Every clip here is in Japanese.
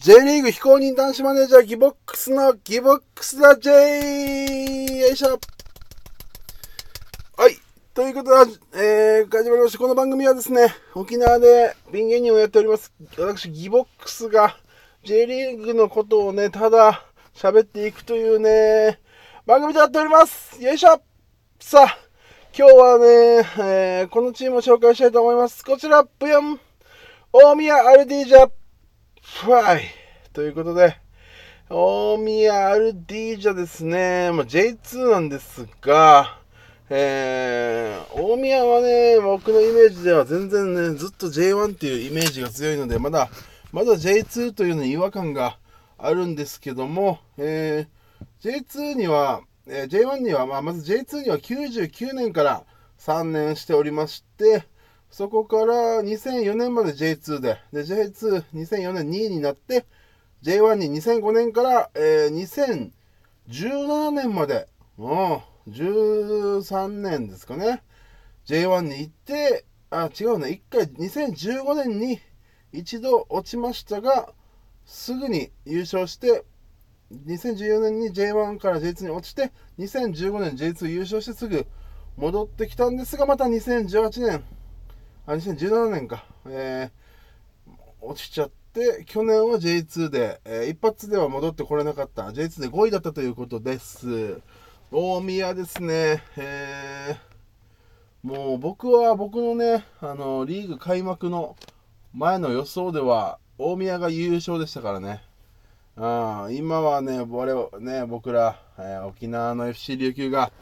J リーグ非公認男子マネージャーギボックスのギボックスだ J! よいしょはい。ということで、えー、始まりました。この番組はですね、沖縄でピン芸人をやっております。私、ギボックスが J リーグのことをね、ただ喋っていくというね、番組となっております。よいしょさあ、今日はね、えー、このチームを紹介したいと思います。こちら、ブヨン大宮アルディージャフライということで、大宮アルディージャですね、まあ、J2 なんですが、えー、大宮はね、僕のイメージでは全然ね、ずっと J1 っていうイメージが強いので、まだ、まだ J2 というのに違和感があるんですけども、えー、J2 には、えー、J1 には、まあ、まず J2 には99年から3年しておりまして、そこから2004年まで J2 で、で J22004 年2位になって、J1 に2005年から、えー、2017年まで、もう13年ですかね、J1 に行って、あ、違うね、1回2015年に一度落ちましたが、すぐに優勝して、2014年に J1 から J2 に落ちて、2015年 J2 優勝してすぐ戻ってきたんですが、また2018年、2017年か、えー、落ちちゃって、去年は J2 で、えー、一発では戻ってこれなかった。J2 で5位だったということです。大宮ですね、えー、もう僕は僕のね、あの、リーグ開幕の前の予想では、大宮が優勝でしたからね。あ今はね、我ね、僕ら、えー、沖縄の FC 琉球が、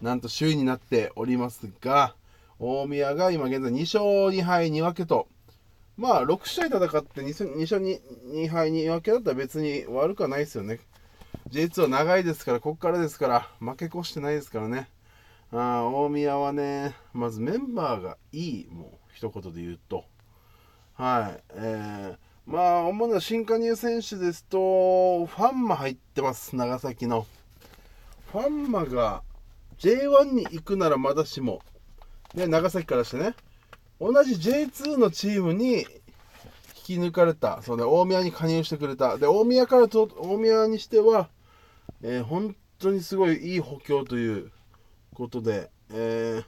なんと首位になっておりますが、大宮が今現在2勝2敗2分けと、まあ6試合戦って2勝 2, 2敗2分けだったら別に悪くはないですよね。J2 は長いですから、ここからですから、負け越してないですからね。あ大宮はね、まずメンバーがいい、もう一言で言うと。はい。えー、まあ、主な新加入選手ですと、ファンマ入ってます、長崎の。ファンマが J1 に行くならまだしも、ね、長崎からしてね、同じ J2 のチームに引き抜かれた、そうね、大宮に加入してくれた。で、大宮からと、大宮にしては、えー、本当にすごいいい補強ということで、えー、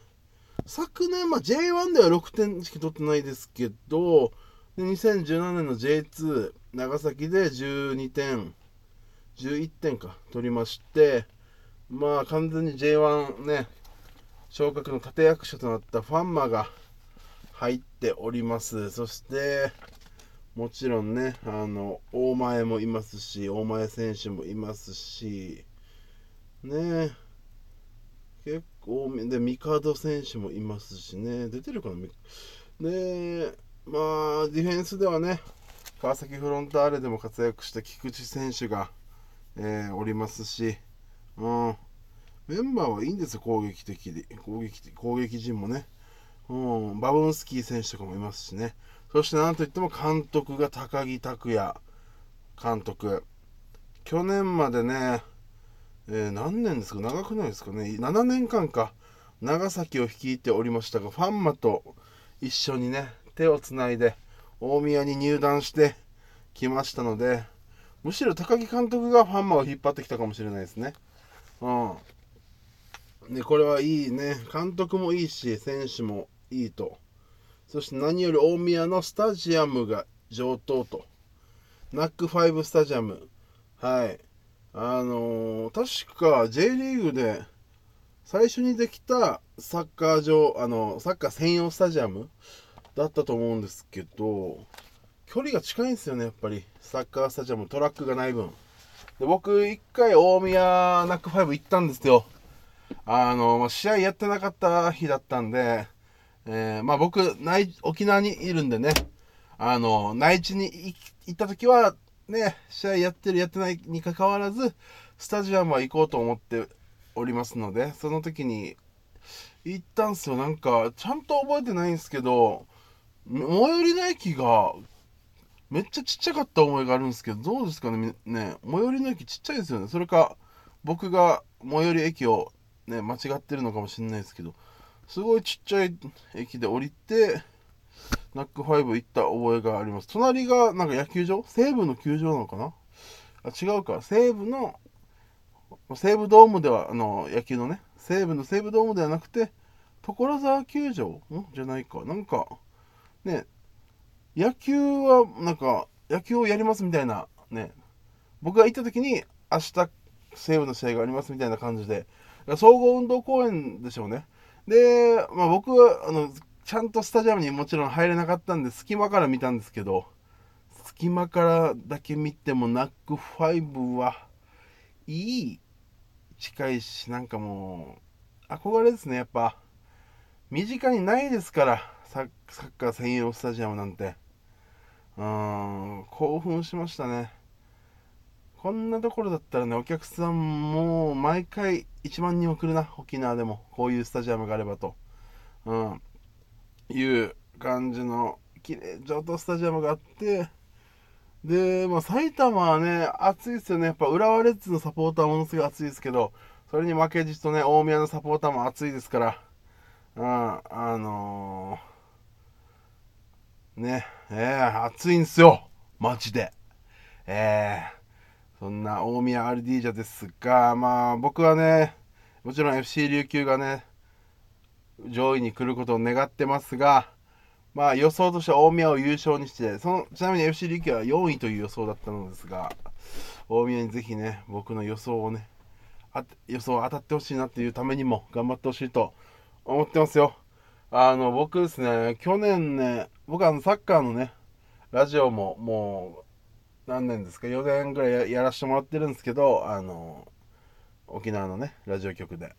昨年、まあ、J1 では6点しか取ってないですけど、で2017年の J2 長崎で12点、11点か取りまして、まあ完全に J1 ね、昇格の立役者となったファンマが入っております。そして、もちろんね、あの、大前もいますし、大前選手もいますし、ね結構、で、ミカド選手もいますしね、出てるかなで、まあ、ディフェンスではね、川崎フロンターレでも活躍した菊池選手が、えー、おりますし、うん、メンバーはいいんですよ、攻撃的で。攻撃的攻撃陣もね。うん、バブンスキー選手とかもいますしね。そしてなんといっても監督が高木拓也監督。去年までね、えー、何年ですか？長くないですかね ?7 年間か。長崎を率いておりましたが、ファンマと一緒にね、手をつないで、大宮に入団してきましたので、むしろ高木監督がファンマを引っ張ってきたかもしれないですね。うん。で、これはいいね。監督もいいし、選手もいいと。そして何より大宮のスタジアムが上等と。ナックファイブスタジアム。はい。あのー、確か J リーグで最初にできたサッカー場、あの、サッカー専用スタジアムだったと思うんですけど、距離が近いんですよね、やっぱり。サッカースタジアム、トラックがない分。で僕、一回大宮ナックファイブ行ったんですよ。あの、試合やってなかった日だったんで、えー、まあ僕、内、沖縄にいるんでね、あの、内地に行った時は、ね、試合やってるやってないにかかわらず、スタジアムは行こうと思っておりますので、その時に行ったんすよ。なんか、ちゃんと覚えてないんですけど、最寄りの駅が、めっちゃちっちゃかった思いがあるんですけど、どうですかね、ね、最寄りの駅ちっちゃいですよね。それか、僕が最寄り駅をね、間違ってるのかもしれないですけど、すごいちっちゃい駅で降りて、ナックファイブ行った覚えがあります。隣がなんか野球場？西武の球場なのかな？あ違うか。西武の、西武ドームでは、あの、野球のね、西武の西武ドームではなくて、所沢球場？ん？じゃないか。なんか、ね、野球は、なんか、野球をやりますみたいな、ね、僕が行った時に、明日、西武の試合がありますみたいな感じで、総合運動公園でしょうね。で、まあ、僕は、あの、ちゃんとスタジアムにもちろん入れなかったんで、隙間から見たんですけど、隙間からだけ見ても、ナックファイブはいい、近いし、なんかもう、憧れですね、やっぱ。身近にないですからサッカー専用スタジアムなんてうーん興奮しましたねこんなところだったらねお客さんも毎回1万人は来るな沖縄でも。こういうスタジアムがあればと、うん、いう感じの綺麗上等スタジアムがあって。で、まあ、埼玉はね、暑いですよね。やっぱ浦和レッズのサポーターものすごい暑いですけど、それに負けじとね、大宮のサポーターも暑いですから、うん、あのー、ね、えー、暑いんすよ、マジで。えー、そんな大宮アルディージャですが、まあ僕はね、もちろん FC 琉球がね、上位に来ることを願ってますが、まあ予想としては大宮を優勝にして、そのちなみに FC 琉球は4位という予想だったのですが、大宮にぜひね、僕の予想をね、予想当たってほしいなっていうためにも頑張ってほしいと思ってますよ。あの、僕ですね、去年ね、僕あの、サッカーのね、ラジオももう、何年ですか、4年ぐらいやらせてもらってるんですけど、あの、沖縄のね、ラジオ局で。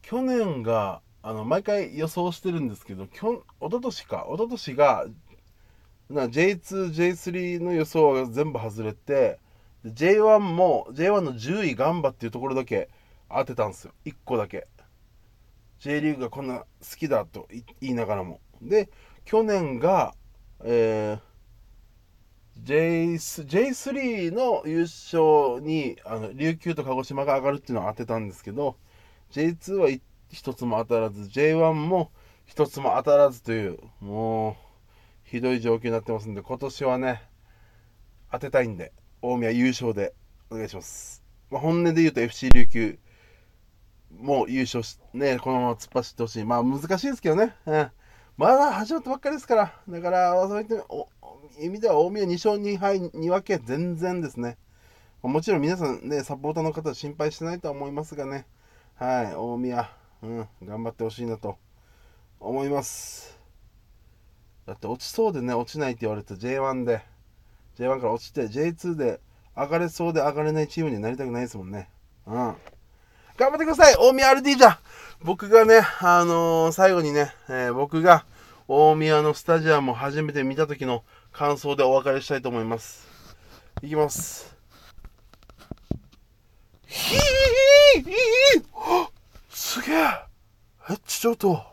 去年が、あの、毎回予想してるんですけど、きょ一昨年か、一昨年が、な J2、J3 の予想が全部外れて、J1 も、J1 の10位ガンバっていうところだけ当てたんですよ。1個だけ。J リーグがこんな好きだと言いながらも。で、去年が、えー、J3 の優勝にあの琉球と鹿児島が上がるっていうのを当てたんですけど J2 は一つも当たらず J1 も一つも当たらずというもうひどい状況になってますんで今年はね当てたいんで大宮優勝でお願いします、まあ、本音で言うと FC 琉球もう優勝し、ね、このまま突っ走ってほしい。まあ難しいですけどね。うん。まだ始まったばっかりですから。だから、そういった意味では大宮2勝2敗2分け全然ですね。もちろん皆さんね、サポーターの方は心配してないとは思いますがね。はい、大宮、うん、頑張ってほしいなと思います。だって落ちそうでね、落ちないって言われて J1 で、J1 から落ちて J2 で上がれそうで上がれないチームになりたくないですもんね。うん。頑張ってください大宮 RD じゃ僕がね、あのー、最後にね、えー、僕が大宮のスタジアムを初めて見た時の感想でお別れしたいと思います。いきます。ひーすげええ、ちょっと。